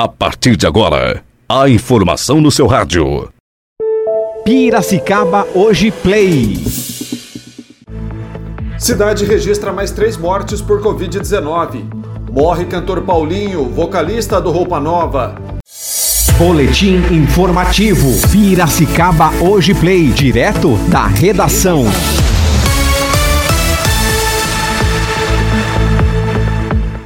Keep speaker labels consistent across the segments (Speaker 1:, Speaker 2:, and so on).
Speaker 1: A partir de agora, a informação no seu rádio.
Speaker 2: Piracicaba Hoje Play.
Speaker 3: Cidade registra mais três mortes por Covid-19. Morre cantor Paulinho, vocalista do Roupa Nova.
Speaker 2: Boletim informativo. Piracicaba Hoje Play. Direto da redação.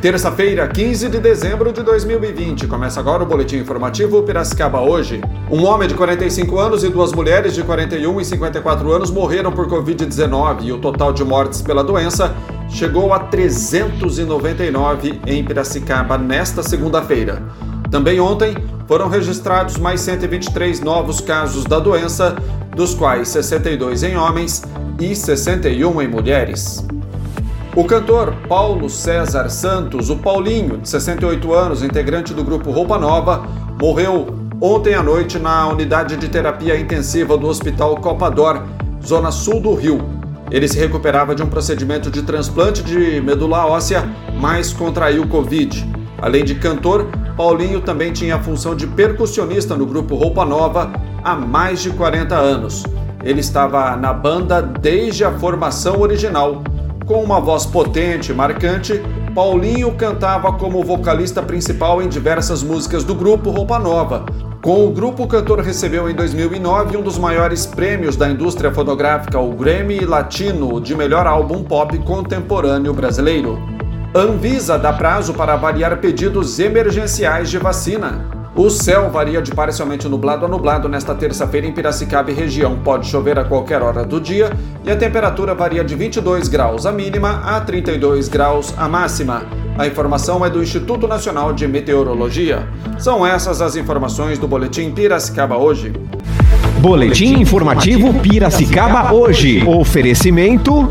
Speaker 3: Terça-feira, 15 de dezembro de 2020. Começa agora o boletim informativo Piracicaba hoje. Um homem de 45 anos e duas mulheres de 41 e 54 anos morreram por Covid-19 e o total de mortes pela doença chegou a 399 em Piracicaba nesta segunda-feira. Também ontem foram registrados mais 123 novos casos da doença, dos quais 62 em homens e 61 em mulheres. O cantor Paulo César Santos, o Paulinho, de 68 anos, integrante do grupo Roupa Nova, morreu ontem à noite na unidade de terapia intensiva do Hospital Copador, zona sul do Rio. Ele se recuperava de um procedimento de transplante de medula óssea, mas contraiu Covid. Além de cantor, Paulinho também tinha a função de percussionista no grupo Roupa Nova há mais de 40 anos. Ele estava na banda desde a formação original com uma voz potente e marcante, Paulinho cantava como vocalista principal em diversas músicas do grupo Roupa Nova. Com o grupo, o cantor recebeu em 2009 um dos maiores prêmios da indústria fonográfica, o Grammy Latino de melhor álbum pop contemporâneo brasileiro. Anvisa dá prazo para avaliar pedidos emergenciais de vacina. O céu varia de parcialmente nublado a nublado nesta terça-feira em Piracicaba e região. Pode chover a qualquer hora do dia e a temperatura varia de 22 graus a mínima a 32 graus a máxima. A informação é do Instituto Nacional de Meteorologia. São essas as informações do Boletim Piracicaba hoje.
Speaker 2: Boletim informativo Piracicaba hoje. Oferecimento.